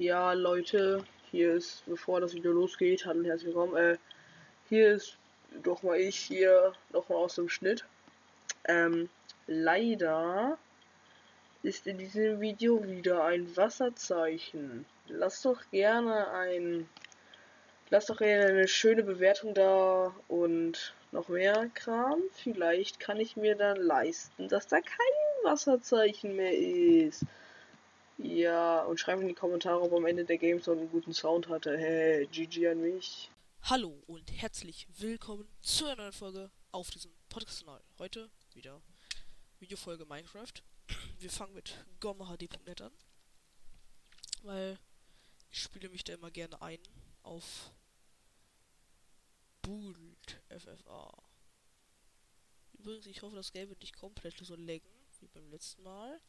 Ja, Leute, hier ist, bevor das Video losgeht, hallo und herzlich willkommen. Äh, hier ist doch mal ich hier nochmal aus dem Schnitt. Ähm, leider ist in diesem Video wieder ein Wasserzeichen. Lasst doch gerne ein, lasst doch gerne eine schöne Bewertung da und noch mehr Kram. Vielleicht kann ich mir dann leisten, dass da kein Wasserzeichen mehr ist. Ja, und schreibt in die Kommentare, ob am Ende der Game so einen guten Sound hatte. Hey, GG an mich. Hallo und herzlich willkommen zu einer neuen Folge auf diesem Podcast-Kanal. Heute wieder Videofolge Minecraft. Wir fangen mit GomHD.net an, weil ich spiele mich da immer gerne ein auf Bult FFA. Übrigens, ich hoffe, das Game wird nicht komplett so laggen wie beim letzten Mal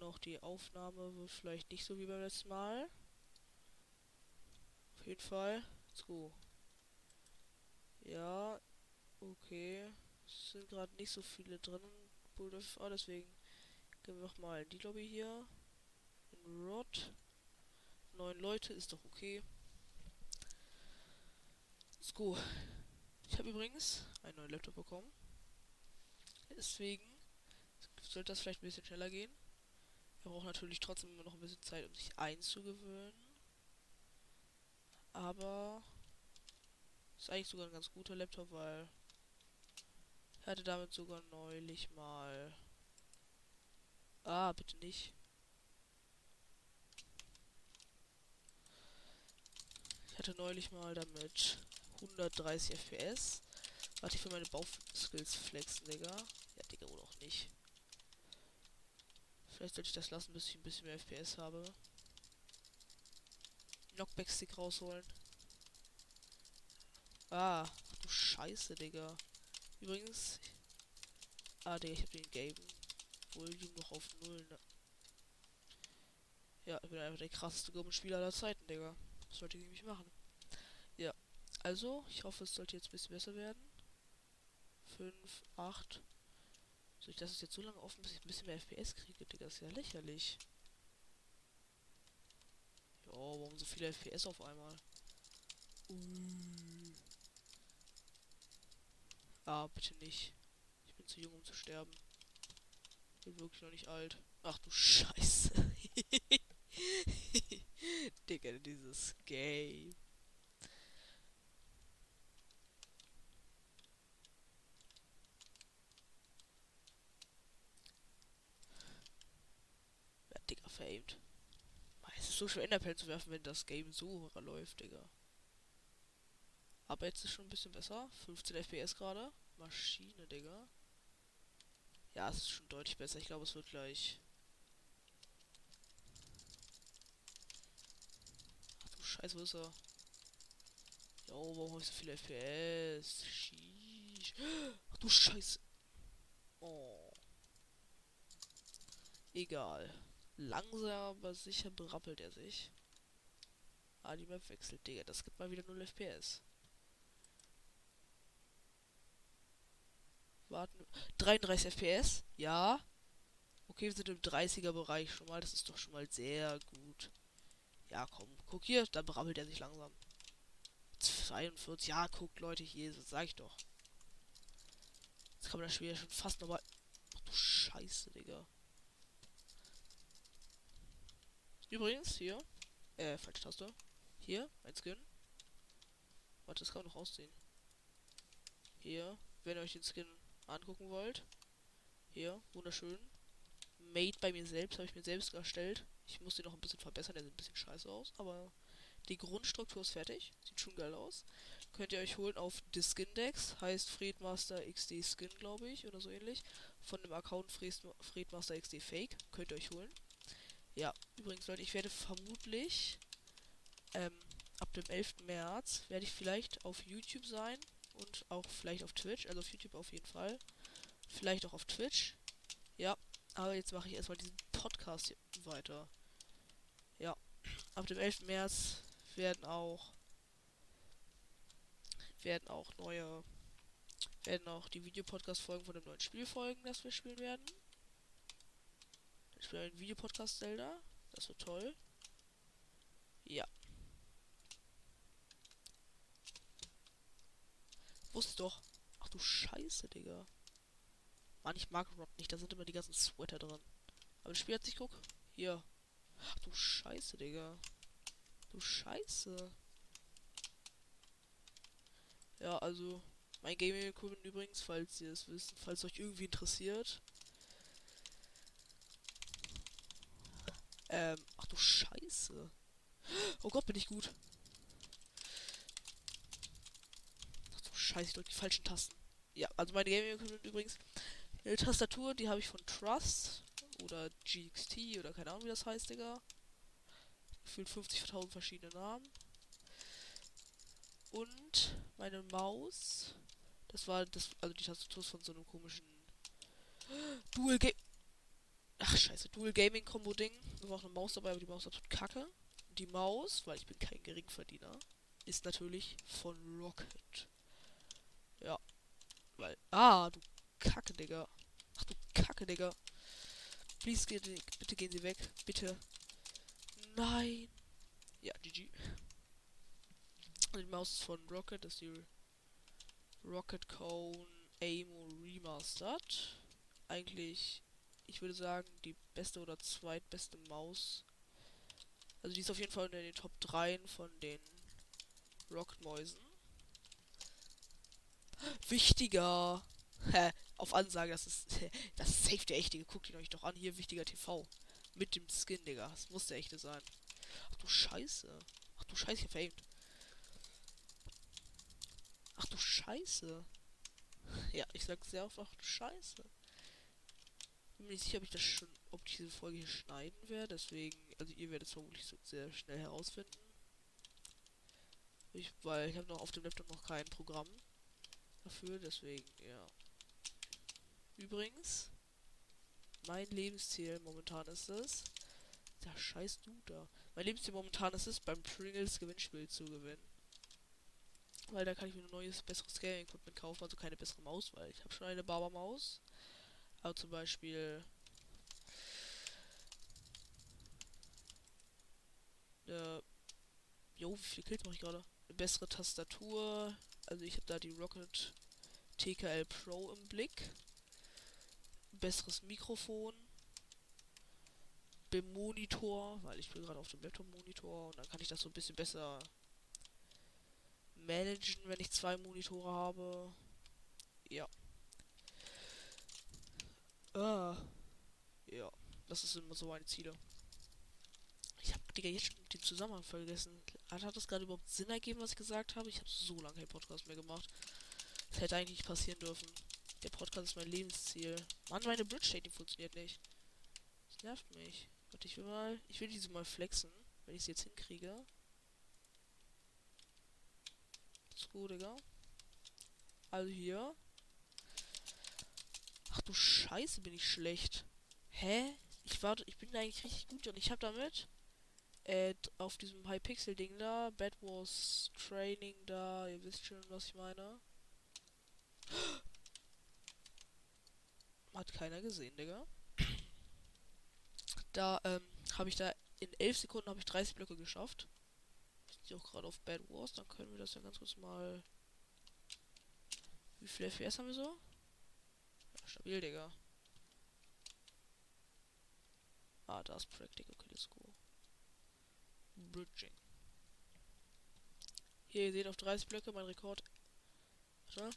noch die Aufnahme wird vielleicht nicht so wie beim letzten Mal. Auf jeden Fall. Let's go. Ja, okay. Es sind gerade nicht so viele drin. Ah, deswegen gehen wir nochmal die Lobby hier. In Rod. Neun Leute ist doch okay. Let's go. Ich habe übrigens einen neuen Laptop bekommen. Deswegen sollte das vielleicht ein bisschen schneller gehen. Er braucht natürlich trotzdem immer noch ein bisschen Zeit, um sich einzugewöhnen. Aber ist eigentlich sogar ein ganz guter Laptop, weil er hatte damit sogar neulich mal. Ah, bitte nicht. Ich hatte neulich mal damit 130 FPS. Warte ich für meine Bauskills flexen, Digga. Ja, Digga, oder auch nicht. Vielleicht sollte ich das lassen, bis ich ein bisschen mehr FPS habe. Knockback-Stick rausholen. Ah, du Scheiße, Digga. Übrigens. Ah, Digga, ich hab den gelben Volume noch auf null. Ne? Ja, ich bin einfach der krasseste Gummispieler aller Zeiten, Digga. Was sollte ich nämlich machen? Ja. Also, ich hoffe, es sollte jetzt ein bisschen besser werden. 5, 8, soll ich das jetzt so lange offen, bis ich ein bisschen mehr FPS kriege, Digga? Das ist ja lächerlich. Ja, warum so viele FPS auf einmal? Uh. Ah, bitte nicht. Ich bin zu jung, um zu sterben. Ich bin wirklich noch nicht alt. Ach du Scheiße. Digga, dieses Game. Veraimt. Es ist so schwer Enderperlen zu werfen, wenn das Game so läuft, Digga. Aber jetzt ist schon ein bisschen besser. 15 FPS gerade. Maschine, Digga. Ja, es ist schon deutlich besser. Ich glaube, es wird gleich. Ach du Scheiße, wo ist er? Jo, warum habe ich so viele FPS? Sheesh. Ach du Scheiße. Oh. Egal. Langsam, aber sicher berappelt er sich. Ah, die Map wechselt, Digga. Das gibt mal wieder 0 FPS. Warten. 33 FPS? Ja. Okay, wir sind im 30er Bereich schon mal. Das ist doch schon mal sehr gut. Ja, komm. Guck hier, dann berappelt er sich langsam. 42. Ja, guckt, Leute, hier, das sag ich doch. Jetzt kann man das Spiel ja schon fast nochmal. Ach du Scheiße, Digga. Übrigens, hier. Äh, falsche Taste. Hier, ein Skin. Warte, das kann man noch ausziehen. Hier, wenn ihr euch den Skin angucken wollt. Hier, wunderschön. Made bei mir selbst, habe ich mir selbst erstellt. Ich muss den noch ein bisschen verbessern, der sieht ein bisschen scheiße aus, aber die Grundstruktur ist fertig. Sieht schon geil aus. Könnt ihr euch holen auf The Skindex, heißt Fredmaster XD Skin, glaube ich, oder so ähnlich. Von dem Account Fredmaster XD Fake. Könnt ihr euch holen. Ja, übrigens, Leute, ich werde vermutlich ähm, ab dem 11. März werde ich vielleicht auf YouTube sein und auch vielleicht auf Twitch. Also auf YouTube auf jeden Fall. Vielleicht auch auf Twitch. Ja, aber jetzt mache ich erstmal diesen Podcast hier weiter. Ja, ab dem 11. März werden auch werden auch neue werden auch die Videopodcast-Folgen von dem neuen Spiel folgen, das wir spielen werden. Ich spiele einen Videopodcast Zelda. Das wird toll. Ja. Wusste doch. Ach du Scheiße, Digga. Mann, ich mag Rod nicht. Da sind immer die ganzen Sweater drin. Aber das Spiel hat sich, guck. Hier. Ach du Scheiße, Digga. Du Scheiße. Ja, also. Mein Gaming Equipment übrigens, falls ihr es wisst, falls euch irgendwie interessiert. Ähm, ach du Scheiße. Oh Gott, bin ich gut. Ach du Scheiße, ich drücke die falschen Tasten. Ja, also meine Gaming Equipment übrigens. Eine Tastatur, die habe ich von Trust oder GXT oder keine Ahnung wie das heißt, Digga. Gefühlt 50.000 verschiedene Namen. Und meine Maus. Das war das, also die Tastatur von so einem komischen Dual Game. Ach scheiße, Dual Gaming Combo Ding. War auch eine Maus dabei, aber die Maus ist absolut kacke. Die Maus, weil ich bin kein Geringverdiener, ist natürlich von Rocket. Ja. Weil. Ah, du Kacke, Digga. Ach du Kacke, Digga. Please, bitte gehen Sie weg. Bitte. Nein. Ja, GG. Die Maus ist von Rocket, das ist die Rocket Cone Aimo Remastered. Eigentlich, ich würde sagen, die beste oder zweitbeste Maus. Also die ist auf jeden Fall in den Top 3 von den Rocket Mäusen. Wichtiger. Hä? Auf Ansage, das ist. Das ist safe der echte. Guckt ihn euch doch an. Hier, wichtiger TV. Mit dem Skin, Digga. Das muss der echte sein. Ach du Scheiße. Ach du Scheiße, veraimt. Ach du Scheiße. Ja, ich sag sehr oft, ach du Scheiße. Bin mir nicht sicher, ob ich das schon, ob ich diese Folge hier schneiden werde. Deswegen, also ihr werdet es vermutlich so sehr schnell herausfinden. Ich, weil ich habe noch auf dem Laptop noch kein Programm dafür, deswegen, ja. Übrigens, mein Lebensziel momentan ist es, der scheiß du da. Mein Lebensziel momentan ist es, beim Pringles Gewinnspiel zu gewinnen. Weil da kann ich mir ein neues, besseres Gaming-Equipment kaufen, also keine bessere Maus, weil ich habe schon eine Barber-Maus. Aber zum Beispiel äh, jo, wie viele Kills mache ich gerade? Eine bessere Tastatur. Also ich habe da die Rocket TKL Pro im Blick besseres Mikrofon. Beim Monitor, weil ich bin gerade auf dem Laptop-Monitor und dann kann ich das so ein bisschen besser managen, wenn ich zwei Monitore habe. Ja. Ah. Ja. Das ist immer so meine Ziele. Ich habe Digga jetzt schon den Zusammenhang vergessen. Hat das gerade überhaupt Sinn ergeben, was ich gesagt habe? Ich habe so lange keinen Podcast mehr gemacht. Das hätte eigentlich passieren dürfen. Der Podcast ist mein Lebensziel. Mann, meine Bridge die funktioniert nicht. Das nervt mich. Warte, ich will mal. Ich will diese mal flexen, wenn ich sie jetzt hinkriege. Ist gut, Digga. Also hier. Ach du Scheiße, bin ich schlecht. Hä? Ich warte, ich bin eigentlich richtig gut und ich habe damit äh, auf diesem Hypixel Ding da, Bad Wars Training da, ihr wisst schon, was ich meine. Hat keiner gesehen, Digga. Da, ähm, habe ich da in 11 Sekunden habe ich 30 Blöcke geschafft. Sind die auch gerade auf Bad Wars, dann können wir das ja ganz kurz mal. Wie viel FPS haben wir so? Stabil, Digga. Ah, da ist Practical. Okay, let's go. Bridging. Hier, ihr seht auf 30 Blöcke mein Rekord. Warte.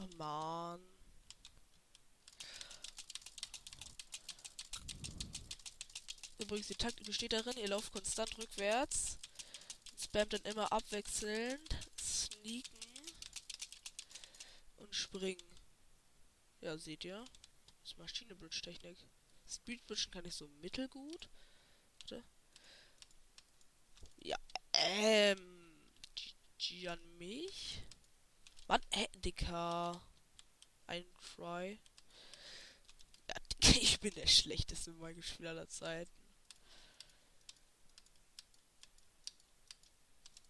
Oh Mann. Übrigens, die Taktik besteht darin, ihr lauft konstant rückwärts, spammt dann immer abwechselnd, sneaken springen. Ja, seht ihr? Das ist Maschinenbridge-Technik. Speedbridgen kann ich so mittelgut. Warte. Ja, ähm. GG an mich. Mann, äh, Dicker. Ein Try. Ja, Dicker, ich bin der schlechteste Minecraft-Spieler aller Zeiten.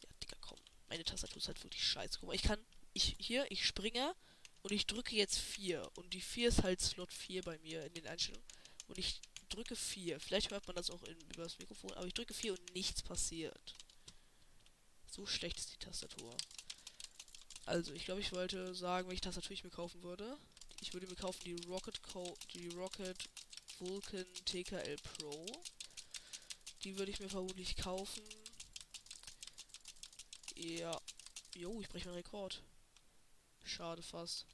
Ja, Dicker, komm. Meine Tastatur ist halt wirklich scheiße. Guck mal, ich kann. Ich hier, ich springe und ich drücke jetzt 4. Und die 4 ist halt Slot 4 bei mir in den Einstellungen. Und ich drücke 4. Vielleicht hört man das auch in, über das Mikrofon, aber ich drücke 4 und nichts passiert. So schlecht ist die Tastatur. Also, ich glaube, ich wollte sagen, welche Tastatur ich mir kaufen würde. Ich würde mir kaufen die Rocket Co die Rocket Vulcan TKL Pro. Die würde ich mir vermutlich kaufen. Ja. Jo, ich breche meinen Rekord. Schade fast.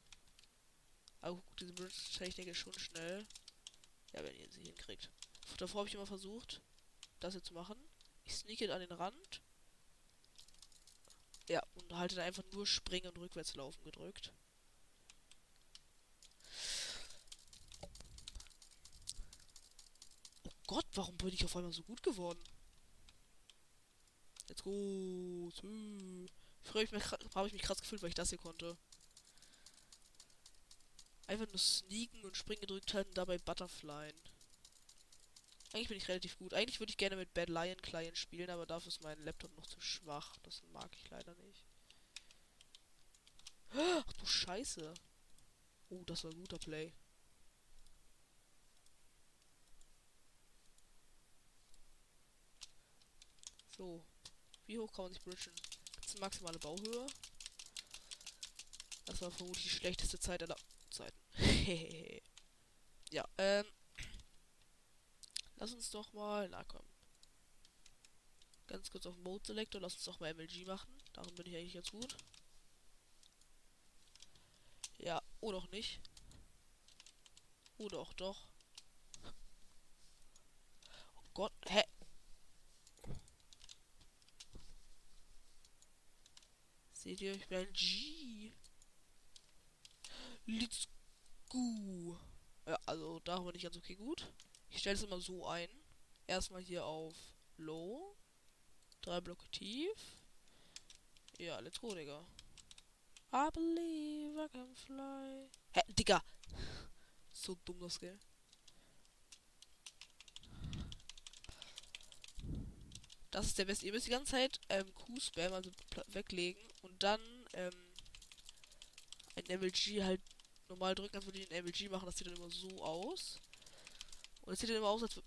Aber gut, diese Bridge-Technik ist schon schnell. Ja, wenn ihr sie hinkriegt. Davor habe ich immer versucht, das hier zu machen. Ich sneake an den Rand. Ja, und halte dann einfach nur Springen und Rückwärts laufen gedrückt. Oh Gott, warum bin ich auf einmal so gut geworden? Let's go. Früher habe ich mich krass gefühlt, weil ich das hier konnte. Einfach nur sneaken und springen gedrückt halten, dabei Butterflyen. Eigentlich bin ich relativ gut. Eigentlich würde ich gerne mit Bad Lion Client spielen, aber dafür ist mein Laptop noch zu schwach. Das mag ich leider nicht. Ach du Scheiße. Oh, das war ein guter Play. So. Wie hoch kann man sich bridgen? Gibt es maximale Bauhöhe? Das war vermutlich die schlechteste Zeit aller Zeiten. ja, ähm. Lass uns doch mal. Na komm. Ganz kurz auf Mode Selector. Lass uns doch mal MLG machen. Darum bin ich eigentlich ganz gut. Ja, oder auch nicht. Oder auch doch. Oh Gott, hä? Seht ihr, ich bin ein G. Let's go. Ja, also da bin ich ganz okay gut. Ich stelle es immer so ein. Erstmal hier auf Low. Drei Blöcke tief. Ja, let's go, Digga. I believe I can fly. Hä, Digga. So dumm das, gell? Das ist der beste. Ihr müsst die ganze Zeit ähm, Q-Spam, also weglegen und dann ähm, ein MLG halt normal drücken, als würde ich ein MLG machen. Das sieht dann immer so aus. Und es sieht dann immer aus, als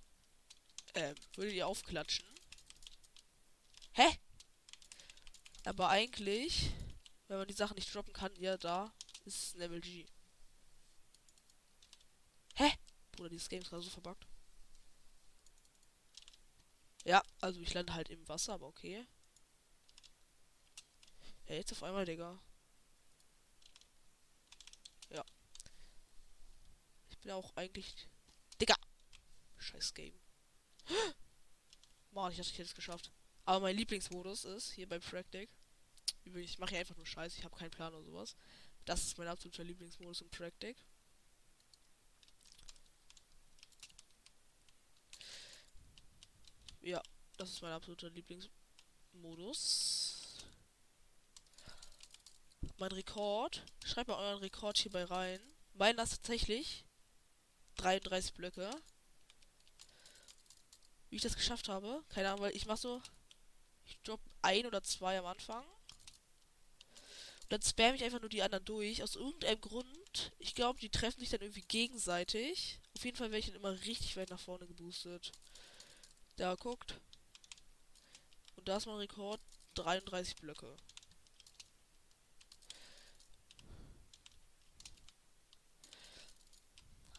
äh, würdet ihr aufklatschen. Hä? Aber eigentlich, wenn man die Sachen nicht droppen kann, ja, da ist ein MLG. Hä? Bruder, dieses Game ist gerade so verbuggt. Ja, also ich lande halt im Wasser, aber okay. Ja, jetzt auf einmal, Digga. Ja. Ich bin auch eigentlich... Digga! Scheiß Game. Mann, ich dachte, ich hätte es geschafft. Aber mein Lieblingsmodus ist hier beim Practic. Übrigens, ich mache hier einfach nur Scheiß, ich habe keinen Plan oder sowas. Das ist mein absoluter Lieblingsmodus im Practic. Ja, das ist mein absoluter Lieblingsmodus. Mein Rekord. Schreibt mal euren Rekord hierbei rein. Meiner ist tatsächlich 33 Blöcke. Wie ich das geschafft habe, keine Ahnung, weil ich mache so. Ich drop ein oder zwei am Anfang. Und dann spam ich einfach nur die anderen durch. Aus irgendeinem Grund. Ich glaube, die treffen sich dann irgendwie gegenseitig. Auf jeden Fall werde ich dann immer richtig weit nach vorne geboostet. Da guckt. Und da ist mein Rekord 33 Blöcke.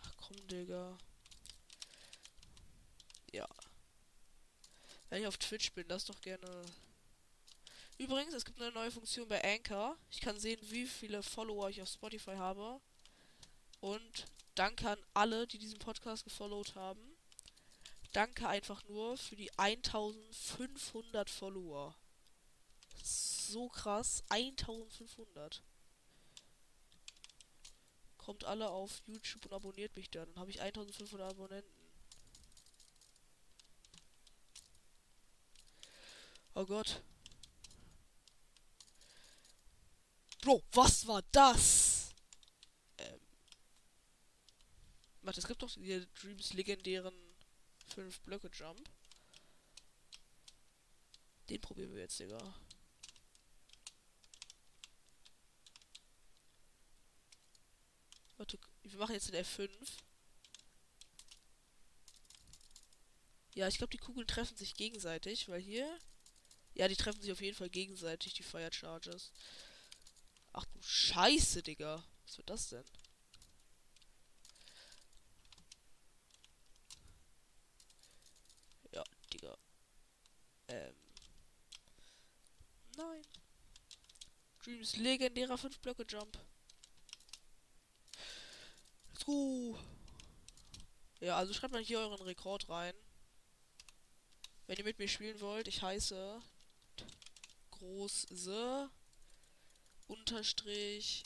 Ach komm, Digga. Ja. Wenn ich auf Twitch bin, das doch gerne. Übrigens, es gibt eine neue Funktion bei Anchor. Ich kann sehen, wie viele Follower ich auf Spotify habe. Und danke an alle, die diesen Podcast gefollowt haben. Danke einfach nur für die 1500 Follower. So krass. 1500. Kommt alle auf YouTube und abonniert mich dann. Dann habe ich 1500 Abonnenten. Oh Gott. Bro, was war das? Ähm. Warte, es gibt doch die Dreams legendären 5 Blöcke Jump. Den probieren wir jetzt, Digga. Warte, wir machen jetzt den F5. Ja, ich glaube, die Kugeln treffen sich gegenseitig, weil hier. Ja, die treffen sich auf jeden Fall gegenseitig, die Fire Charges. Ach du Scheiße, Digga. Was wird das denn? Ja, Digga. Ähm. Nein. Dreams legendärer 5 Blöcke Jump. Let's go. Ja, also schreibt mal hier euren Rekord rein. Wenn ihr mit mir spielen wollt, ich heiße große unterstrich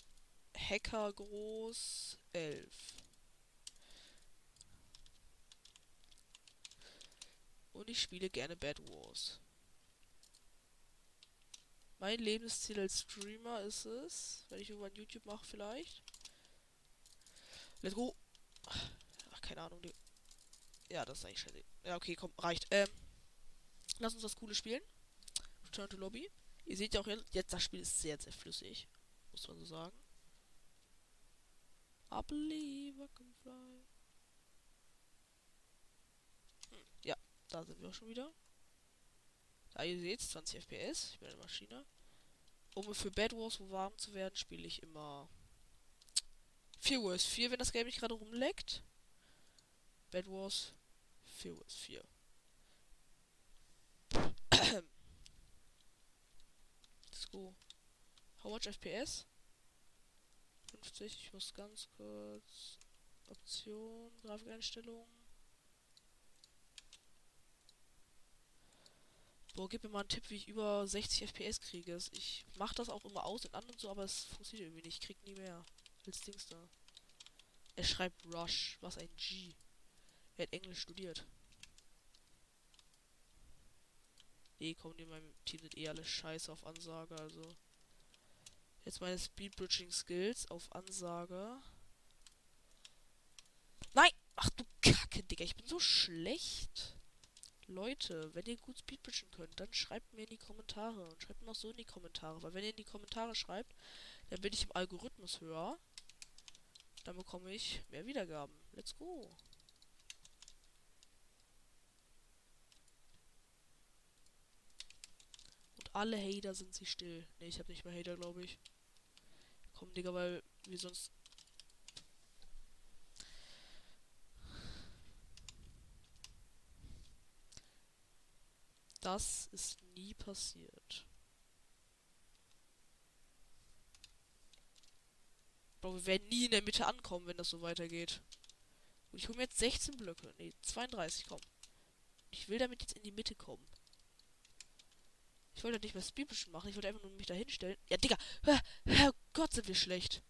Hacker groß 11. Und ich spiele gerne Bad Wars. Mein Lebensziel als Streamer ist es, wenn ich irgendwann YouTube mache vielleicht. Let's go. Ach, keine Ahnung. Die ja, das ist eigentlich scheiße. Ja, okay, komm, reicht. Ähm, lass uns das coole spielen. Return to Lobby. Ihr seht ja auch jetzt, das Spiel ist sehr, sehr flüssig. Muss man so sagen. I believe I can fly. Hm, ja, da sind wir auch schon wieder. Da ihr seht, 20 FPS. Ich bin eine Maschine. Um für Bad Wars warm zu werden, spiele ich immer 4 Wars 4, wenn das Game nicht gerade rumleckt. Bad Wars 4 Wars 4. Let's go. How much FPS? 50. Ich muss ganz kurz. Option, Grafikeinstellungen. Boah, gib mir mal einen Tipp, wie ich über 60 FPS kriege. Ich mache das auch immer aus in anderen so, aber es funktioniert irgendwie nicht. Ich krieg nie mehr als Dings da. Er schreibt Rush. Was ein G. Er hat Englisch studiert. Nee, komm, die in meinem Team sind eh alle scheiße auf Ansage, also. Jetzt meine Speedbridging Skills auf Ansage. Nein! Ach du Kacke, Digga, ich bin so schlecht. Leute, wenn ihr gut Speedbridgen könnt, dann schreibt mir in die Kommentare. Und schreibt mir auch so in die Kommentare. Weil wenn ihr in die Kommentare schreibt, dann bin ich im Algorithmus höher. Dann bekomme ich mehr Wiedergaben. Let's go. Und alle Hater sind sie still. Ne, ich habe nicht mehr Hater, glaube ich. Komm, Digga, weil wir sonst Das ist nie passiert. Bro, wir werden nie in der Mitte ankommen, wenn das so weitergeht. Und ich hole mir jetzt 16 Blöcke. Ne, 32, komm. Ich will damit jetzt in die Mitte kommen. Ich wollte nicht mehr Speedbischen machen, ich wollte einfach nur mich da hinstellen. Ja, Digga! Herrgott, sind wir schlecht.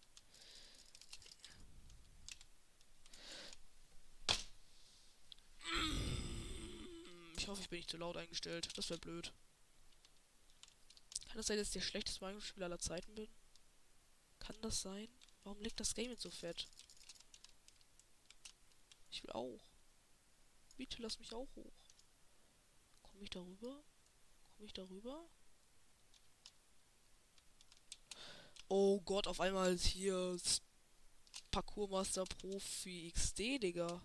Ich hoffe, ich bin nicht zu laut eingestellt. Das wäre blöd. Kann das sein, dass ich der schlechteste Minecraft-Spieler aller Zeiten bin? Kann das sein? Warum liegt das Game jetzt so fett? Ich will auch. Bitte lass mich auch hoch. Komme ich darüber? Komme ich darüber? Oh Gott, auf einmal ist hier Parkourmaster Profi XD, Digga.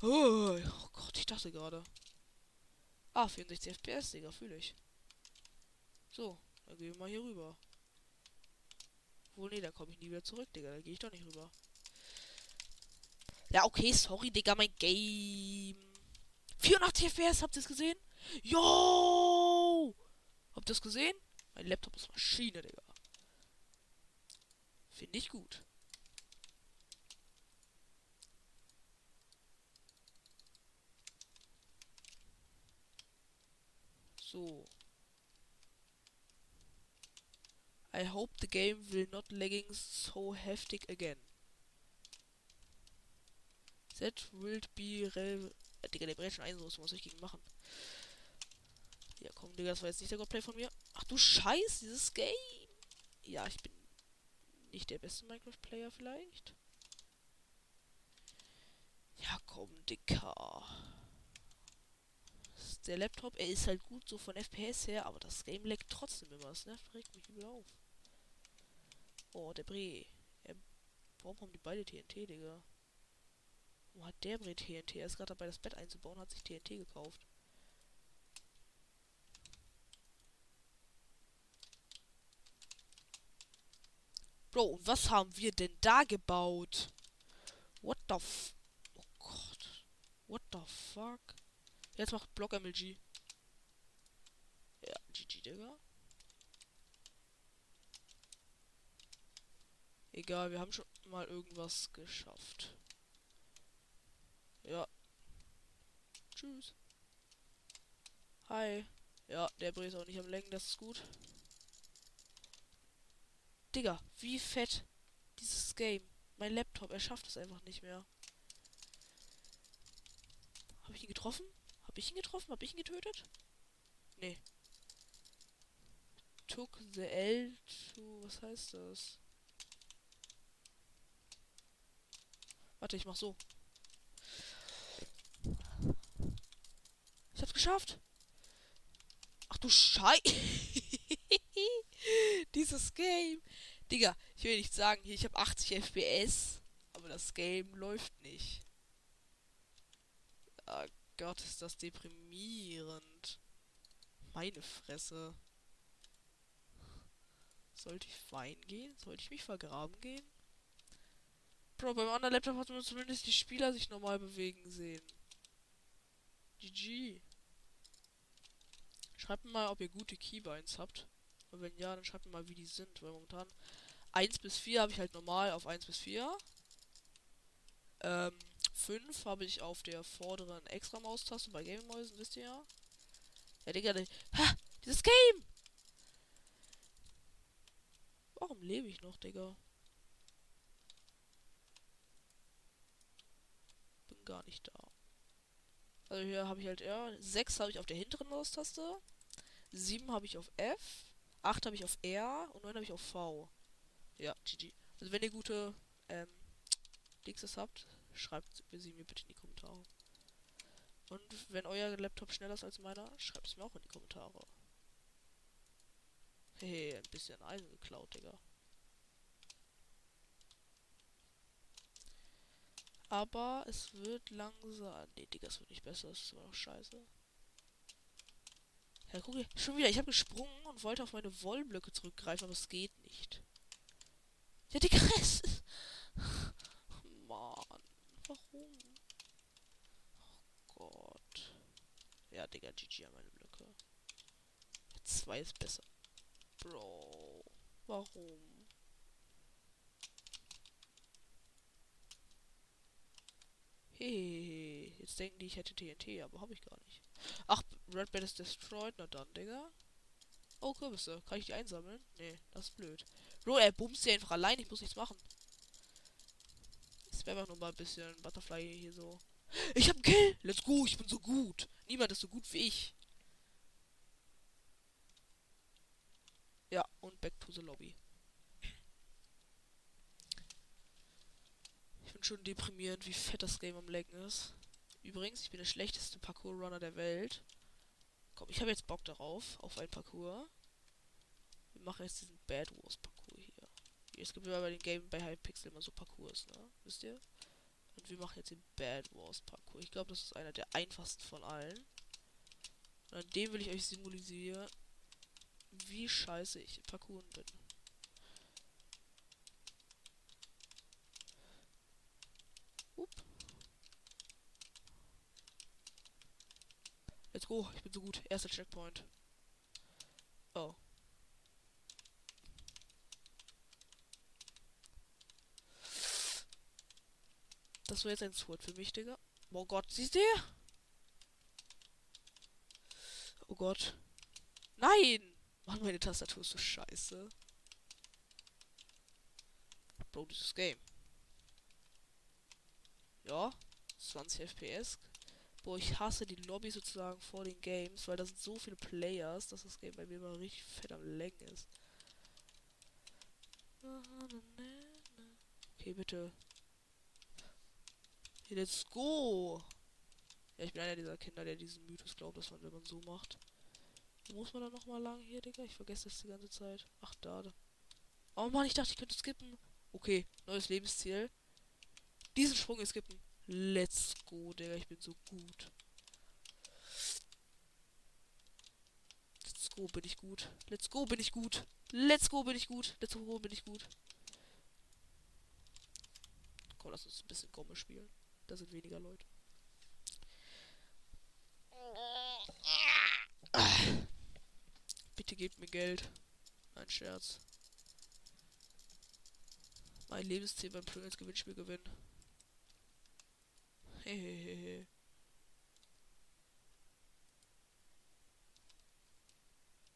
Oh, oh Gott, ich dachte gerade. Ah, 64 FPS, Digga, fühle ich. So, dann gehen wir mal hier rüber. Wohl, nee, da komme ich nie wieder zurück, Digga. Da gehe ich doch nicht rüber. Ja, okay, sorry, Digga, mein Game. 84 FPS, habt ihr es gesehen? Yo! Habt ihr es gesehen? Mein Laptop ist Maschine, Digga. Finde ich gut. So. I hope the game will not lagging so heftig again. That will be rel... Äh, Digga, der brät schon ein, was muss ich gegen machen? Ja, komm, Digga, das war jetzt nicht der Godplay von mir. Ach du Scheiß, dieses Game. Ja, ich bin nicht der beste Minecraft-Player vielleicht. Ja, komm, Dicker der Laptop, er ist halt gut so von FPS her, aber das Game leckt trotzdem immer. Das nervt, regt mich übel auf. Oh, der Bre. Er, warum haben die beide TNT, Digga? Wo hat der Bre TNT? Er ist gerade dabei, das Bett einzubauen, hat sich TNT gekauft. Bro, und was haben wir denn da gebaut? What the f... Oh Gott. What the fuck? Jetzt macht Block MLG. Ja, GG, Digga. Egal, wir haben schon mal irgendwas geschafft. Ja. Tschüss. Hi. Ja, der Bre ist auch nicht am Lenken, das ist gut. Digga, wie fett dieses Game. Mein Laptop, er schafft es einfach nicht mehr. Habe ich ihn getroffen? Habe ich ihn getroffen? Habe ich ihn getötet? Nee. Took the L to... Was heißt das? Warte, ich mach so. Ich hab's geschafft. Ach du Schei. Dieses Game. Digga, ich will nicht sagen, hier, ich habe 80 FPS, aber das Game läuft nicht. Oh Gott, ist das deprimierend. Meine Fresse. Sollte ich weinen gehen? Sollte ich mich vergraben gehen? Bro, beim anderen Laptop hat man zumindest die Spieler sich normal bewegen sehen. GG. Schreibt mir mal, ob ihr gute Keybinds habt. Und wenn ja, dann schreibt mir mal, wie die sind. Weil momentan 1 bis 4 habe ich halt normal auf 1 bis 4. Ähm, 5 habe ich auf der vorderen extra Maustaste bei Game Mäusen, wisst ihr ja. Ja, Digga, die, ha, dieses Game! Warum lebe ich noch, Digga? Gar nicht da. Also hier habe ich halt, ja, 6 habe ich auf der hinteren Maustaste. 7 habe ich auf F. 8 habe ich auf R und 9 habe ich auf V. Ja, GG. Also wenn ihr gute ähm, Dixes habt, schreibt sie mir bitte in die Kommentare. Und wenn euer Laptop schneller ist als meiner, schreibt es mir auch in die Kommentare. Hey, ein bisschen Eisen geklaut, Digga. Aber es wird langsam. Nee, Digga, es wird nicht besser. Es ist immer noch scheiße. Ja, guck hier. Schon wieder. Ich habe gesprungen und wollte auf meine Wollblöcke zurückgreifen, aber es geht nicht. Ja, Digga, es ist... Mann. Warum? Oh Gott. Ja, Digga, GG an meine Blöcke. Zwei ist besser. Bro. Warum? Hehehe. Jetzt denken die, ich hätte TNT, aber habe ich gar nicht. Ach, Red Bed ist destroyed. Na dann, Digga. Oh, Kürbisse. Kann ich die einsammeln? Nee, das ist blöd. Bro, er bumst sie einfach allein. Ich muss nichts machen. Ich wäre einfach nur mal ein bisschen Butterfly hier so. Ich hab einen Kill! Let's go! Ich bin so gut! Niemand ist so gut wie ich. Ja, und back to the lobby. Bin schon deprimierend, wie fett das Game am Lecken ist. Übrigens, ich bin der schlechteste Parkour-Runner der Welt. Komm, ich habe jetzt Bock darauf, auf ein Parkour. Wir machen jetzt diesen Bad Wars Parkour hier. Es gibt ja bei den Game bei Hypixel immer so Parcours, ne? Wisst ihr? Und wir machen jetzt den Bad Wars Parkour. Ich glaube, das ist einer der einfachsten von allen. Und an dem will ich euch symbolisieren, wie scheiße ich Parkour bin. Let's go, ich bin so gut. Erster Checkpoint. Oh. Das war jetzt ein Sword für mich, Digga. Oh Gott, siehst du? Oh Gott. Nein! Mann, meine Tastatur ist so scheiße. Bro, dieses Game. Ja, 20 FPS. Boah, ich hasse die Lobby sozusagen vor den Games, weil da sind so viele Players, dass das Game bei mir immer richtig fett am Längen ist. Okay, bitte. Let's go! Ja, ich bin einer dieser Kinder, der diesen Mythos glaubt, dass man, wenn man so macht. Wo muss man dann nochmal lang hier, Digga? Ich vergesse das die ganze Zeit. Ach, da. Oh Mann, ich dachte, ich könnte skippen. Okay, neues Lebensziel. Diesen Sprung skippen. Let's go, Digga. Ich bin so gut. Let's go, bin ich gut. Let's go, bin ich gut. Let's go, bin ich gut. Let's go, bin ich gut. Komm, lass uns ein bisschen Gomme spielen. Da sind weniger Leute. Bitte gebt mir Geld. Ein Scherz. Mein Lebensziel beim Pringles Gewinnspiel gewinnen. Hehehe.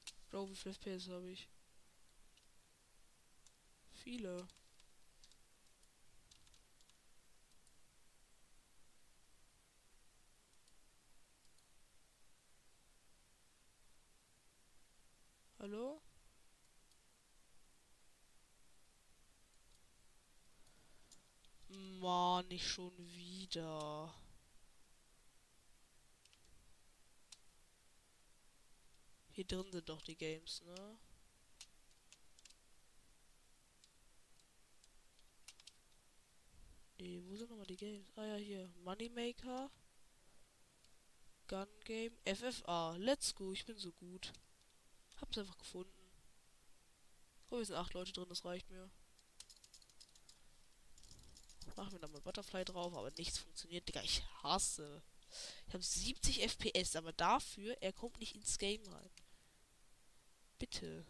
Bro, wie viele FPS habe ich? Viele. Hallo? Mann, nicht schon wieder. Hier drin sind doch die Games, ne? Nee, wo sind nochmal die Games? Ah ja, hier. Moneymaker. Gun Game. FFA. Let's go. Ich bin so gut. Hab's einfach gefunden. Oh, wir sind acht Leute drin, das reicht mir. Machen wir da mal Butterfly drauf, aber nichts funktioniert. Digga, ich hasse. Ich habe 70 FPS, aber dafür, er kommt nicht ins Game rein. Bitte.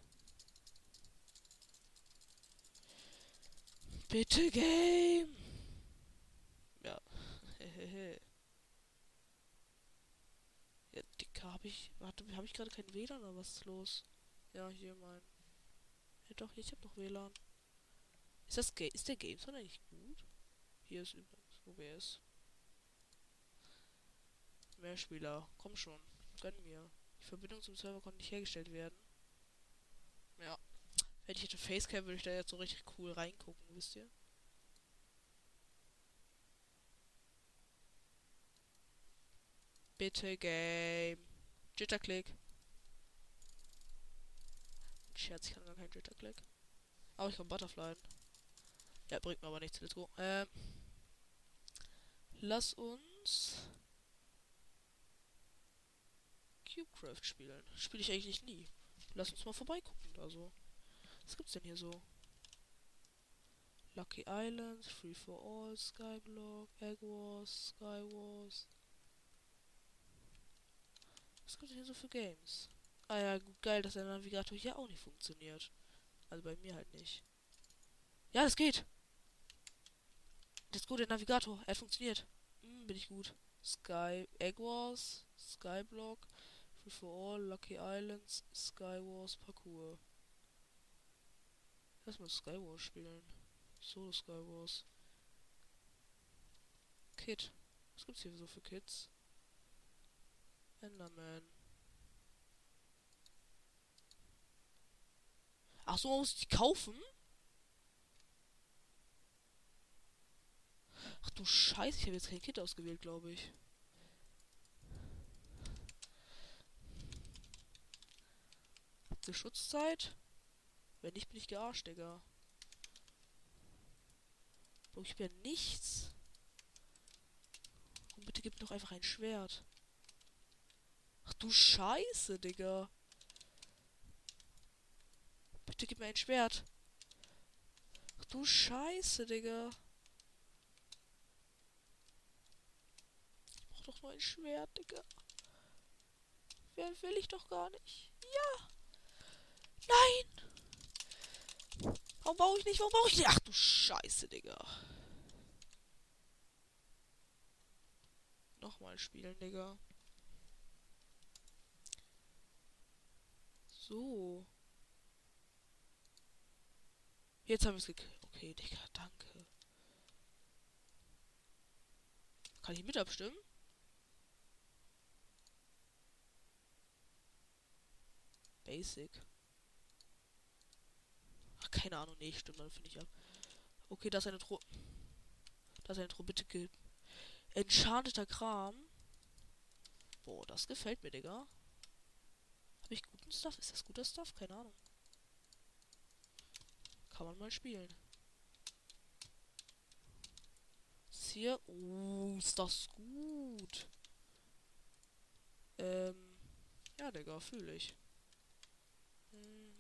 Bitte Game. Ja. ja, Dicker, habe ich. Warte, habe ich gerade kein WLAN oder was ist los? Ja, hier mein. Ja doch, ich habe noch WLAN. Ist das Ga ist der Gameson eigentlich gut? Hier ist übrigens OBS. Mehr Spieler, komm schon, gönn mir. Die Verbindung zum Server konnte nicht hergestellt werden. Ja. Wenn ich hätte Facecam, würde ich da jetzt so richtig cool reingucken, wisst ihr? Bitte Game. Jitterklick. Scherz, ich kann gar keinen Jitterklick. Aber ich kann Butterfly. Ja, bringt mir aber nichts. Let's go. Ähm. Lass uns Cubecraft spielen. Spiele ich eigentlich nie. Lass uns mal vorbeigucken da so. Was gibt's denn hier so? Lucky Islands, Free for All, Skyblock, Egg Wars, Sky Wars. Was gibt denn hier so für Games? Ah ja, geil, dass der Navigator hier auch nicht funktioniert. Also bei mir halt nicht. Ja, das geht. Das ist gut, der Navigator. Er hat funktioniert. Hm, bin ich gut. Sky Egg Wars, Skyblock, Free for All, Lucky Islands, Sky Wars Parkour. Lass mal Sky Wars spielen. Solo Sky Wars. Kid. Was gibt's hier so für Kids? Enderman. Ach so, muss ich die kaufen? Ach du Scheiße, ich habe jetzt kein Kit ausgewählt, glaube ich. Habt ihr Schutzzeit? Wenn nicht, bin ich gearscht, Digga. Bro, ich bin ja nichts. Und bitte gib mir doch einfach ein Schwert. Ach du Scheiße, Digga. Bitte gib mir ein Schwert. Ach du Scheiße, Digga. Ich brauch doch nur ein Schwert, Digga. Wer will ich doch gar nicht. Ja. Nein. Warum baue ich nicht? Warum baue ich nicht? Ach du Scheiße, Digga. Nochmal spielen, Digga. So. Jetzt haben wir es gekriegt. Okay, Digga, danke. Kann ich mit abstimmen? Basic. Ach, keine Ahnung. Nee, stimmt, dann finde ich ab. Okay, das ist eine Tro... Das ist eine Tro... Bitte gilt. Enchanteter Kram. Boah, das gefällt mir, Digga. Habe ich guten Stuff? Ist das guter Stuff? Keine Ahnung. Kann man mal spielen. hier. Oh, ist das gut. Ähm, ja, Digga, fühle ich. Hm.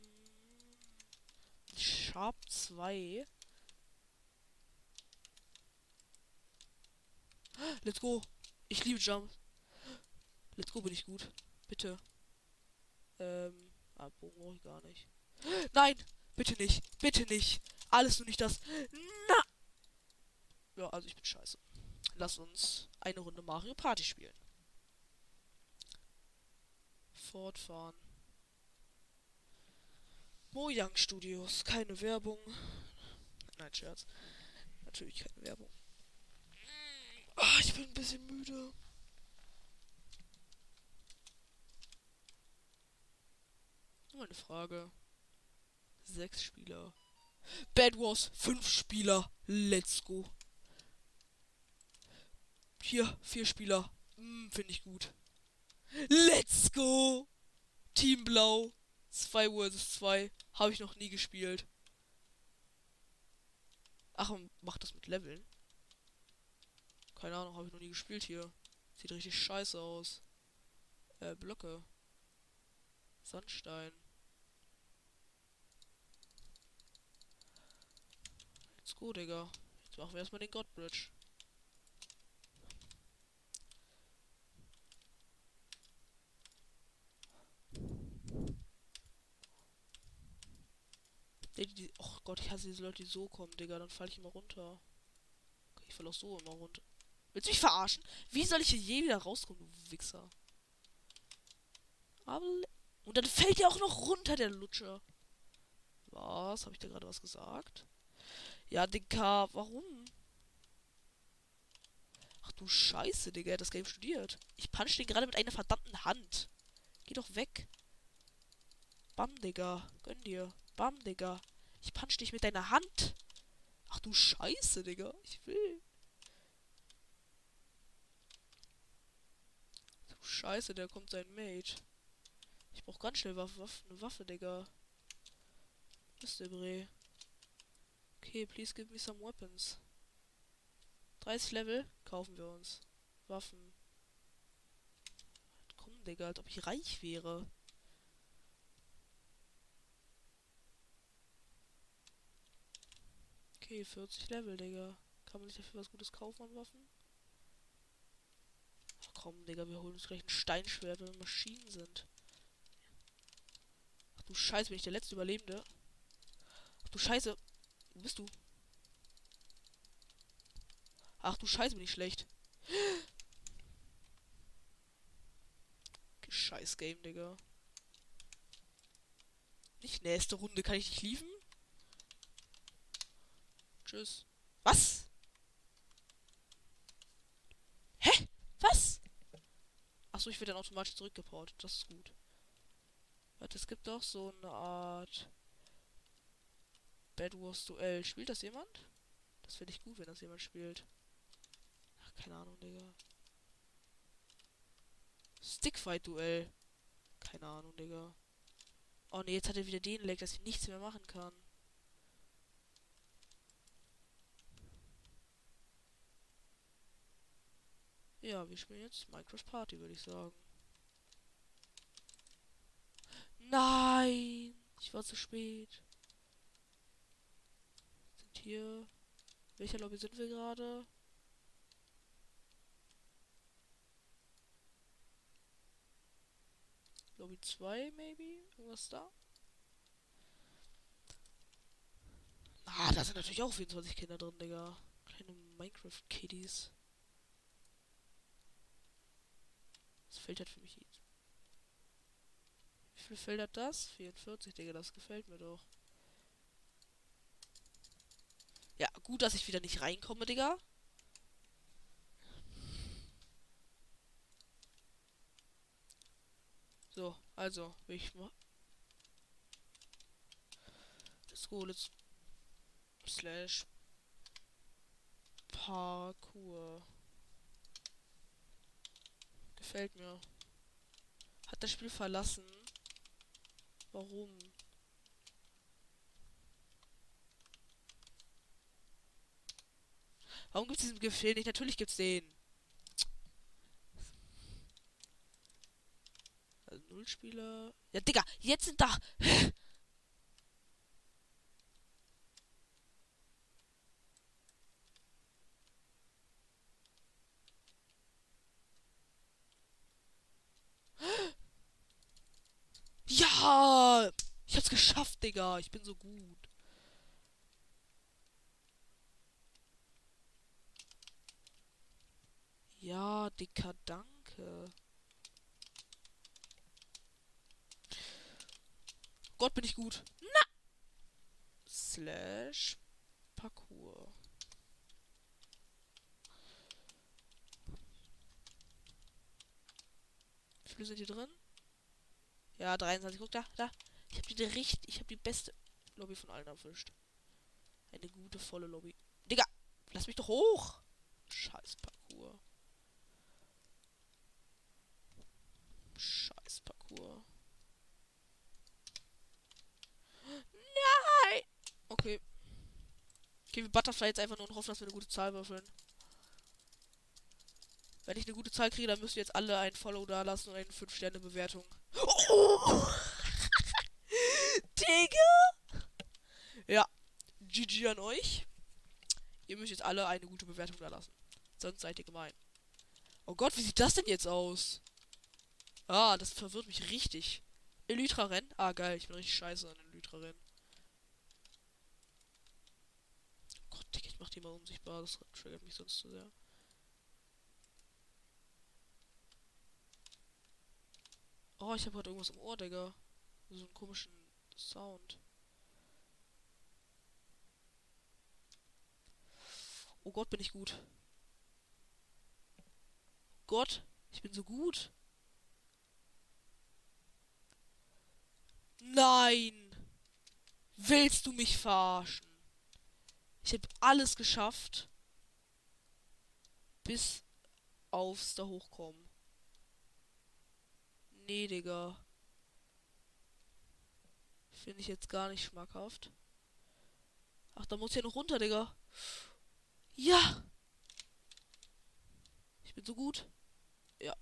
Sharp 2. Let's go. Ich liebe Jump. Let's go, bin ich gut. Bitte. Ähm, ah, brauche ich gar nicht. Nein! Bitte nicht! Bitte nicht! Alles nur nicht das. Na! Ja, also ich bin scheiße. Lass uns eine Runde Mario Party spielen. Fortfahren. Mojang Studios. Keine Werbung. Nein, Scherz. Natürlich keine Werbung. Ah, ich bin ein bisschen müde. Nur eine Frage. Sechs Spieler. Bad Wars, fünf Spieler. Let's go. Hier, vier Spieler. Hm, Finde ich gut. Let's go! Team Blau. 2 vs 2. Habe ich noch nie gespielt. Ach, macht das mit Leveln? Keine Ahnung, habe ich noch nie gespielt hier. Sieht richtig scheiße aus. Äh, Blöcke. Sandstein. Let's go, Digga. Jetzt machen wir erstmal den Godbridge. Die, die, oh Gott, ich hasse diese Leute, die so kommen, Digga. Dann falle ich immer runter. Ich falle auch so immer runter. Willst du mich verarschen? Wie soll ich hier je wieder rauskommen, du Wichser? Aber. Und dann fällt er auch noch runter, der Lutscher. Was? Habe ich da gerade was gesagt? Ja, Digga, warum? Ach du Scheiße, Digga, er hat das Game studiert. Ich punch den gerade mit einer verdammten Hand. Geh doch weg. Bam, Digga. Gönn dir. Bam, Digga. Ich punch dich mit deiner Hand. Ach du Scheiße, Digga. Ich will. Du Scheiße, der kommt sein Mate. Ich brauch ganz schnell Waffe, Waffe, eine Waffe, Digga. Ist der Bre? Okay, please give me some weapons. 30 Level kaufen wir uns. Waffen. Komm, Digga, als ob ich reich wäre. Okay, 40 Level, Digga. Kann man sich dafür was Gutes kaufen an Waffen? Ach komm, Digga, wir holen uns gleich ein Steinschwert, wenn wir Maschinen sind. Ach du Scheiße, bin ich der letzte Überlebende? Ach du Scheiße. Wo bist du? Ach du Scheiße, bin ich schlecht. Scheiß Game, Digga. Nicht nächste Runde kann ich nicht liefen? Tschüss. Was? Hä? Was? Achso, ich werde dann automatisch zurückgeportet. Das ist gut. Warte, es gibt doch so eine Art Bad Wars Duell. Spielt das jemand? Das finde ich gut, wenn das jemand spielt. Ach, keine Ahnung, Digga. Stickfight Duell. Keine Ahnung, Digga. Oh ne, jetzt hat er wieder den Leg, dass ich nichts mehr machen kann. Ja, wir spielen jetzt Minecraft Party, würde ich sagen. Nein! Ich war zu spät. Sind hier. Welcher Lobby sind wir gerade? Lobby 2, maybe? Irgendwas da? Ah, da sind natürlich auch 24 Kinder drin, Digga. Kleine Minecraft-Kiddies. Das halt für mich jetzt. Wie viel hat das? 44, Digga, das gefällt mir doch. Ja, gut, dass ich wieder nicht reinkomme, Digga. So, also, ich mal. Let's go, let's. Slash. Parkour. Gefällt mir. Hat das Spiel verlassen? Warum? Warum gibt es diesen Befehl nicht? Natürlich gibt's den. Also null Spieler. Ja, Digga, jetzt sind da. Ja! Ich hab's geschafft, Digga. Ich bin so gut. Ja, Dicker, danke. Gott, bin ich gut. Na! Slash Parcours. Wie viele sind hier drin? Ja, 23. Guck da, da. Ich habe die richtig, ich habe die beste Lobby von allen erwischt. Eine gute volle Lobby. Digga, lass mich doch hoch. Scheiß Parcours. Scheiß Parcours. Nein! Okay. Okay, wir Butterfly jetzt einfach nur und hoffen, dass wir eine gute Zahl würfeln. Wenn ich eine gute Zahl kriege, dann müssen jetzt alle ein Follow da lassen und eine 5-Sterne-Bewertung. Oh! Digga! Ja. GG an euch. Ihr müsst jetzt alle eine gute Bewertung da lassen. Sonst seid ihr gemein. Oh Gott, wie sieht das denn jetzt aus? Ah, das verwirrt mich richtig. Elytra-Rennen? Ah, geil. Ich bin richtig scheiße an Elytra-Rennen. Oh Gott, Digga, ich mach die mal unsichtbar. Das triggert mich sonst zu sehr. Oh, ich habe gerade irgendwas im Ohr, Digga. So einen komischen Sound. Oh Gott, bin ich gut. Gott, ich bin so gut. Nein! Willst du mich verarschen? Ich habe alles geschafft. Bis aufs da hochkommen. Nee, Digga. Finde ich jetzt gar nicht schmackhaft. Ach, da muss ja noch runter, Digga. Ja! Ich bin so gut. Ja.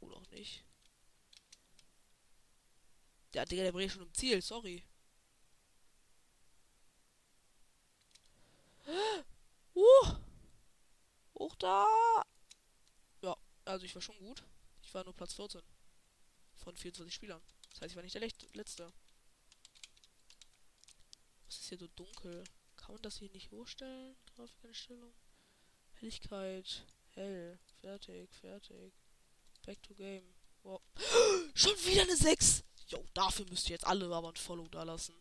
Oder auch nicht. Ja, Digga, der bringt schon im Ziel. Sorry. Uh! Hoch da! Ja, also ich war schon gut. Ich war nur Platz 14 von 24 Spielern. Das heißt, ich war nicht der letzte. Hier so dunkel? Kann man das hier nicht hochstellen? Grafikeinstellung. Helligkeit. Hell. Fertig, fertig. Back to game. Wow. Schon wieder eine 6! Jo, dafür müsst ihr jetzt alle aber ein Follow da lassen.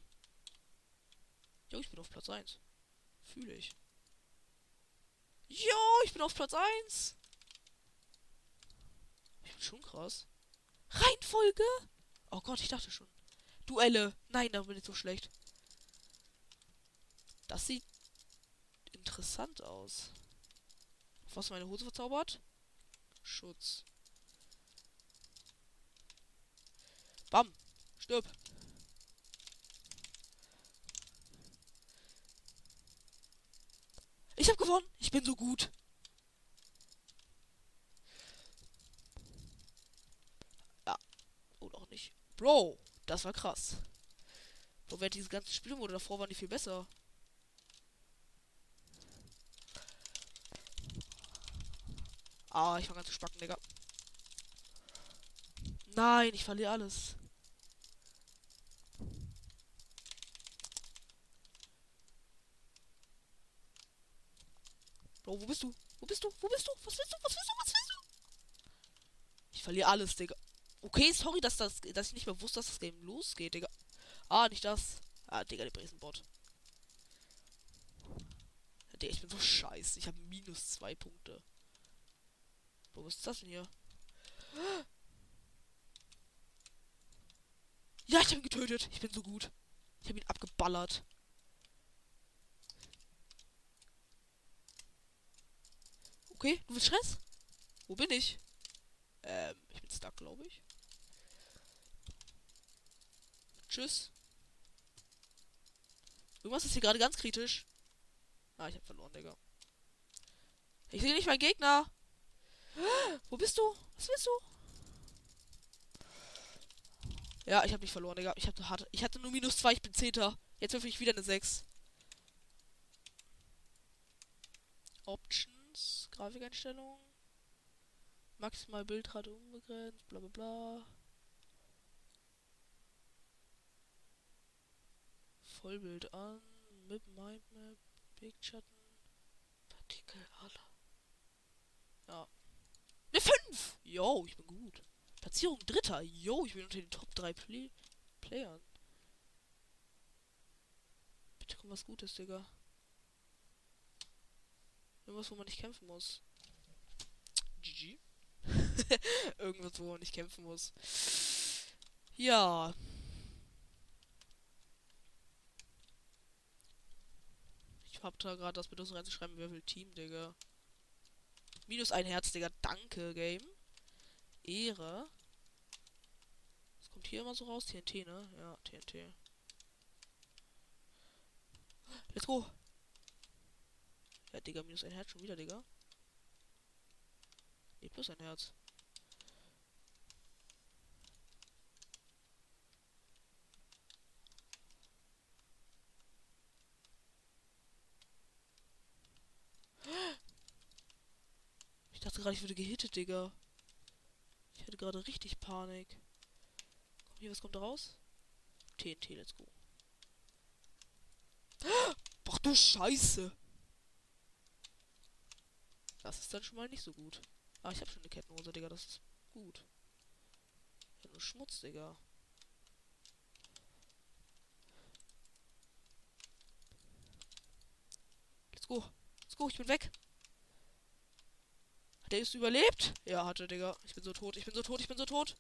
Jo, ich bin auf Platz 1. Fühle ich. Jo, ich bin auf Platz 1. Ich bin schon krass. Reihenfolge? Oh Gott, ich dachte schon. Duelle. Nein, da bin ich so schlecht. Das sieht interessant aus. Was meine Hose verzaubert? Schutz. Bam. Stirb. Ich hab gewonnen. Ich bin so gut. Bro, das war krass. Wo wäre diese ganzen Spielmode davor waren die viel besser. Ah, ich fange an zu spacken, Digga. Nein, ich verliere alles. Bro, wo bist du? Wo bist du? Wo bist du? Was willst du? Was willst du? Was willst du? Ich verliere alles, Digga. Okay, sorry, dass, das, dass ich nicht mehr wusste, dass das Game losgeht, Digga. Ah, nicht das. Ah, Digga, der Besenbot. Digga, ich bin so scheiße. Ich habe minus zwei Punkte. Wo ist das denn hier? Ja, ich habe ihn getötet. Ich bin so gut. Ich habe ihn abgeballert. Okay, du willst Stress? Wo bin ich? Ähm, ich bin stuck, glaube ich. Tschüss. Irgendwas ist hier gerade ganz kritisch. Ah, ich habe verloren, Digga. Ich sehe nicht meinen Gegner. Wo bist du? Was willst du? Ja, ich habe nicht verloren, Digga. Ich hatte, ich hatte nur minus 2, ich bin Zehnter. Jetzt würfel ich wieder eine 6. Options, Grafikeinstellungen. Maximal Bildrate unbegrenzt, bla bla bla. Vollbild an, Mip, Mindmap, Big Schatten, Partikel, aller. Ja. Ne 5! Yo, ich bin gut. Platzierung Dritter. Yo, ich bin unter den Top 3 Play Playern. Bitte komm was Gutes, Digga. Irgendwas, wo man nicht kämpfen muss. GG. Irgendwas, wo man nicht kämpfen muss. Ja. Ich hab da gerade das Bedürfnis reinzuschreiben, wer will Team, Digga. Minus ein Herz, Digga. Danke, Game. Ehre. Was kommt hier immer so raus? TNT, ne? Ja, TNT. Let's go. Ja, Digga, minus ein Herz schon wieder, Digga. Ne, plus ein Herz. Ich dachte gerade, ich würde gehittet, Digga. Ich hatte gerade richtig Panik. Komm hier, was kommt da raus? TNT, let's go. Ach du Scheiße. Das ist dann schon mal nicht so gut. Ah, ich habe schon eine Kettenhose, Digga. Das ist gut. Ja, nur Schmutz, Digga. Let's go. Let's go, ich bin weg. Der ist überlebt? Ja, hatte, Digga. Ich bin so tot, ich bin so tot, ich bin so tot.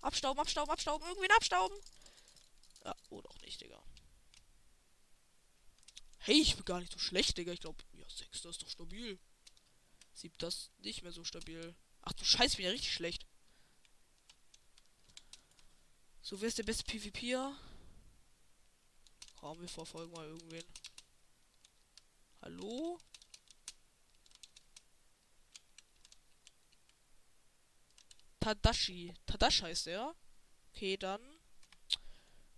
Abstauben, abstauben, abstauben, irgendwen abstauben. Ja, oder auch nicht, Digga. Hey, ich bin gar nicht so schlecht, Digga. Ich glaube, ja, 6, das ist doch stabil. Sieht das nicht mehr so stabil. Ach du Scheiße, ich bin ja richtig schlecht. So, wer ist der beste PvPer? Komm, wir verfolgen mal irgendwen. Hallo? Tadashi. Tadashi heißt er. Okay, dann.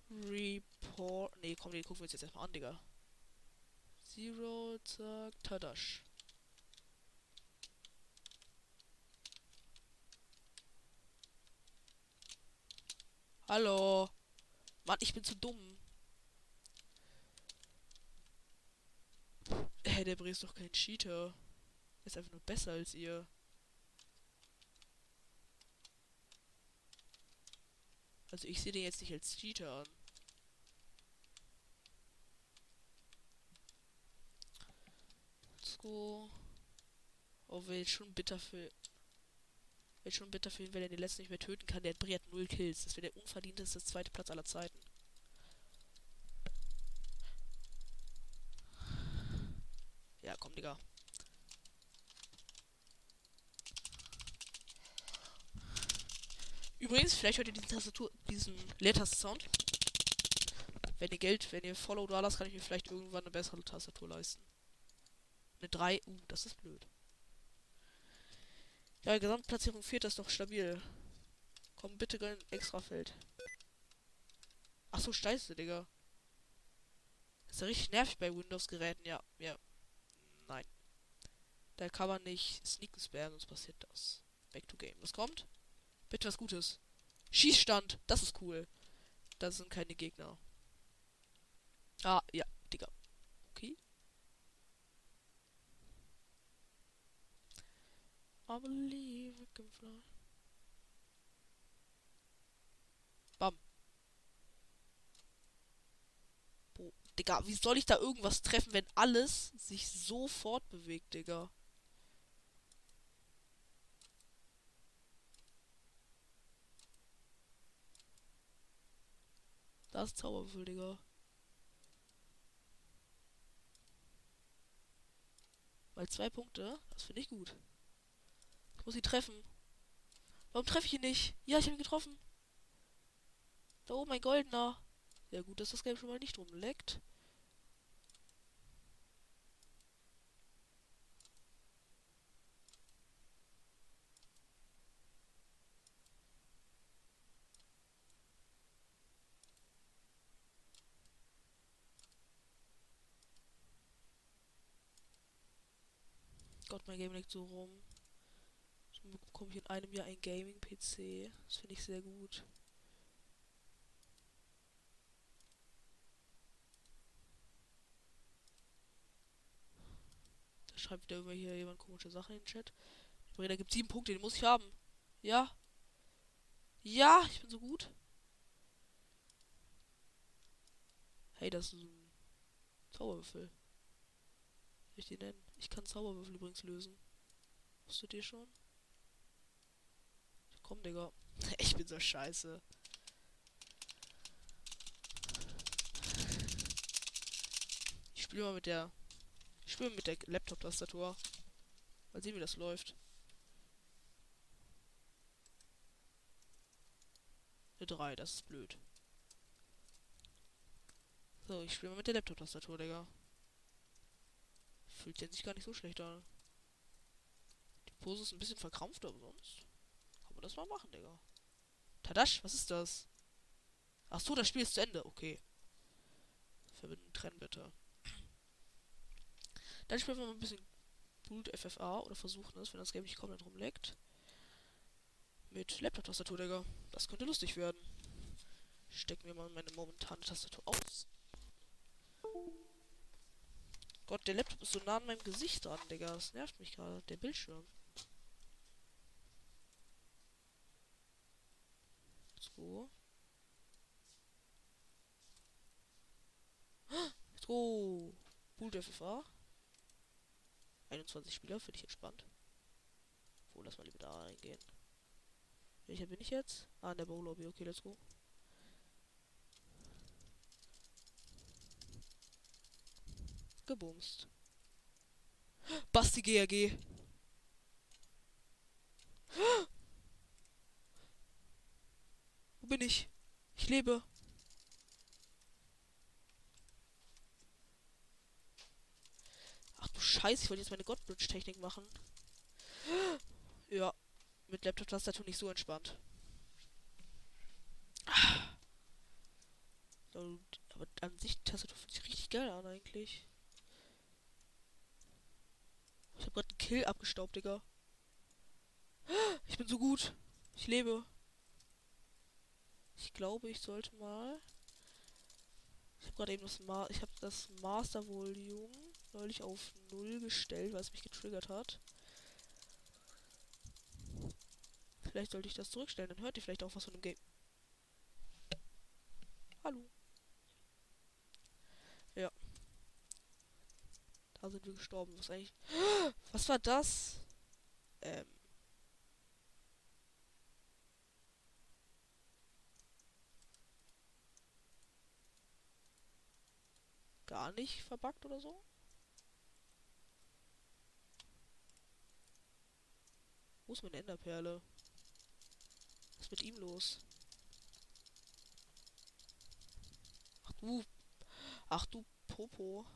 Report. Nee, komm, den gucken wir uns jetzt erstmal an, Digga. Zero, zack, Tadash. Hallo. Mann, ich bin zu dumm. Hä, hey, der Bre ist doch kein Cheater. Er ist einfach nur besser als ihr. Also ich sehe den jetzt nicht als Cheater an. Let's go. Oh, wäre schon bitter für Wäre schon bitter für ihn, wenn er den letzten nicht mehr töten kann. Der Brie hat null Kills. Das wäre der unverdienteste zweite Platz aller Zeiten. Ja, komm, Digga. Übrigens, vielleicht hört ihr diesen Tastatur, diesen Leertasten-Sound. Wenn ihr Geld, wenn ihr Follow da lasst, kann ich mir vielleicht irgendwann eine bessere Tastatur leisten. Eine 3, uh, das ist blöd. Ja, Gesamtplatzierung 4 ist doch stabil. Komm, bitte ein Extrafeld. Ach so, scheiße, Digga. Das ist ja richtig nervig bei Windows-Geräten, ja. Ja. Nein. Da kann man nicht sneaken spammen, sonst passiert das. Back to game. Was kommt? Bitte was Gutes. Schießstand. Das ist cool. Das sind keine Gegner. Ah, ja, Digga. Okay. I believe I. Bam. Boah, Digga, wie soll ich da irgendwas treffen, wenn alles sich so fortbewegt, Digga? Das ist Zauberwürfel, Digga. Mal zwei Punkte, das finde ich gut. Ich muss ihn treffen. Warum treffe ich ihn nicht? Ja, ich habe ihn getroffen. Da oben ein goldener. Sehr gut, dass das Game schon mal nicht rumleckt. Mein Game liegt so rum. So bekomme ich in einem Jahr ein Gaming-PC. Das finde ich sehr gut. Da schreibt wieder immer hier jemand komische Sachen in den Chat. Da gibt sieben Punkte, den muss ich haben. Ja. Ja, ich bin so gut. Hey, das ist ein Zauberwürfel. Wie ich die nennen? Ich kann Zauberwürfel übrigens lösen. Wusstet ihr schon? Komm, Digga. Ich bin so scheiße. Ich spiele mal mit der. Ich spiele mit der Laptop-Tastatur. Mal sehen, wie das läuft. Eine 3, das ist blöd. So, ich spiele mal mit der Laptop-Tastatur, Digga. Fühlt sich gar nicht so schlecht an. Die Pose ist ein bisschen verkrampft, aber sonst kann man das mal machen, Digga. Tadasch, was ist das? Ach so, das Spiel ist zu Ende. Okay. Verbinden, trennen bitte. Dann spielen wir mal ein bisschen Boot FFA oder versuchen es, wenn das Game nicht komplett rumleckt. Mit Laptop-Tastatur, Digga. Das könnte lustig werden. Stecken wir mal meine momentane Tastatur aus. Gott, der Laptop ist so nah an meinem Gesicht dran, Digga. Das nervt mich gerade. Der Bildschirm. So. Let's go. Boot FFA. 21 Spieler, finde ich entspannt. Wo, lass mal lieber da reingehen. Welcher bin ich jetzt? Ah, in der Bow Lobby. Okay, let's go. Gebumst. Basti GRG. Wo bin ich? Ich lebe. Ach du Scheiße, ich wollte jetzt meine Godbridge-Technik machen. Ja, mit Laptop-Tastatur nicht so entspannt. Aber an sich, die Tastatur fühlt sich richtig geil an eigentlich. Ich habe gerade einen Kill abgestaubt, Digga. Ich bin so gut. Ich lebe. Ich glaube, ich sollte mal. Ich habe gerade eben das Ma ich habe das Master Volume neulich auf 0 gestellt, weil es mich getriggert hat. Vielleicht sollte ich das zurückstellen, dann hört ihr vielleicht auch was von dem Game. Hallo. Ja. Da sind wir gestorben. Was eigentlich. Was war das? Ähm. Gar nicht verbuggt oder so? Wo ist meine Enderperle? Was ist mit ihm los? Ach du. Ach du Popo.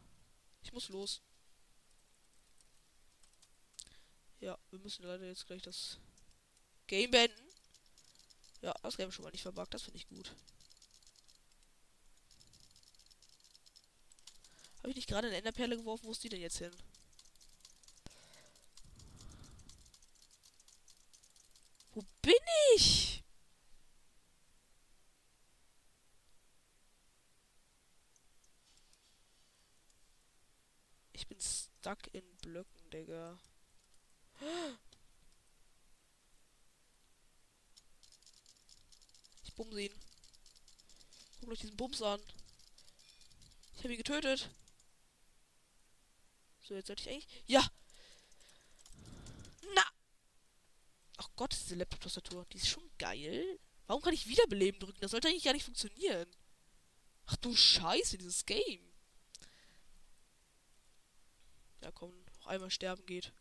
Ich muss los. Ja, wir müssen leider jetzt gleich das Game beenden. Ja, das Game schon mal nicht verbuggt. Das finde ich gut. Habe ich nicht gerade eine Enderperle geworfen? Wo ist die denn jetzt hin? Wo bin ich? Ich bin stuck in Blöcken, Digga. Ich bumse ihn. Guck euch diesen Bums an. Ich habe ihn getötet. So, jetzt sollte ich eigentlich. Ja! Na! Ach Gott, diese Laptop-Tastatur. Die ist schon geil. Warum kann ich wiederbeleben drücken? Das sollte eigentlich gar nicht funktionieren. Ach du Scheiße, dieses Game. Ja, komm, noch einmal sterben geht.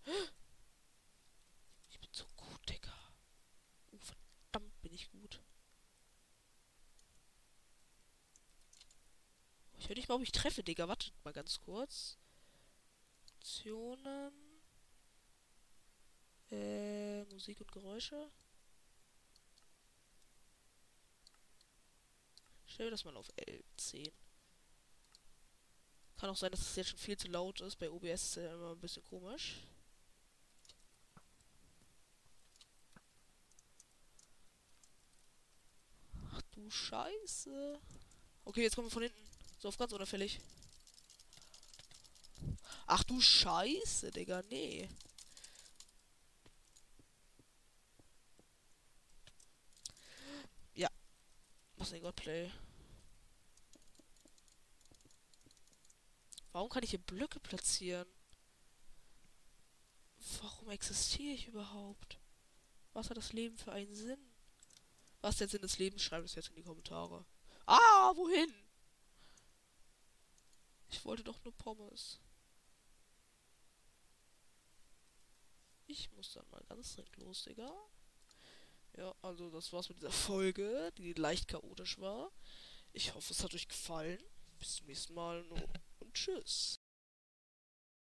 Ich bin so gut, Digga. Oh, verdammt bin ich gut. Ich höre nicht mal, ob ich treffe, Digga. Wartet mal ganz kurz. Optionen. Äh, Musik und Geräusche. Stell das mal auf L10. Kann auch sein, dass es jetzt schon viel zu laut ist. Bei OBS ist es immer ein bisschen komisch. Scheiße. Okay, jetzt kommen wir von hinten. So auf ganz unauffällig. Ach du Scheiße, Digga. Nee. Ja. Was ein Godplay? Warum kann ich hier Blöcke platzieren? Warum existiere ich überhaupt? Was hat das Leben für einen Sinn? Was der Sinn des Lebens? Schreibt es jetzt in die Kommentare. Ah, wohin? Ich wollte doch nur Pommes. Ich muss dann mal ganz dringend los, Digga. Ja, also das war's mit dieser Folge, die leicht chaotisch war. Ich hoffe, es hat euch gefallen. Bis zum nächsten Mal und tschüss.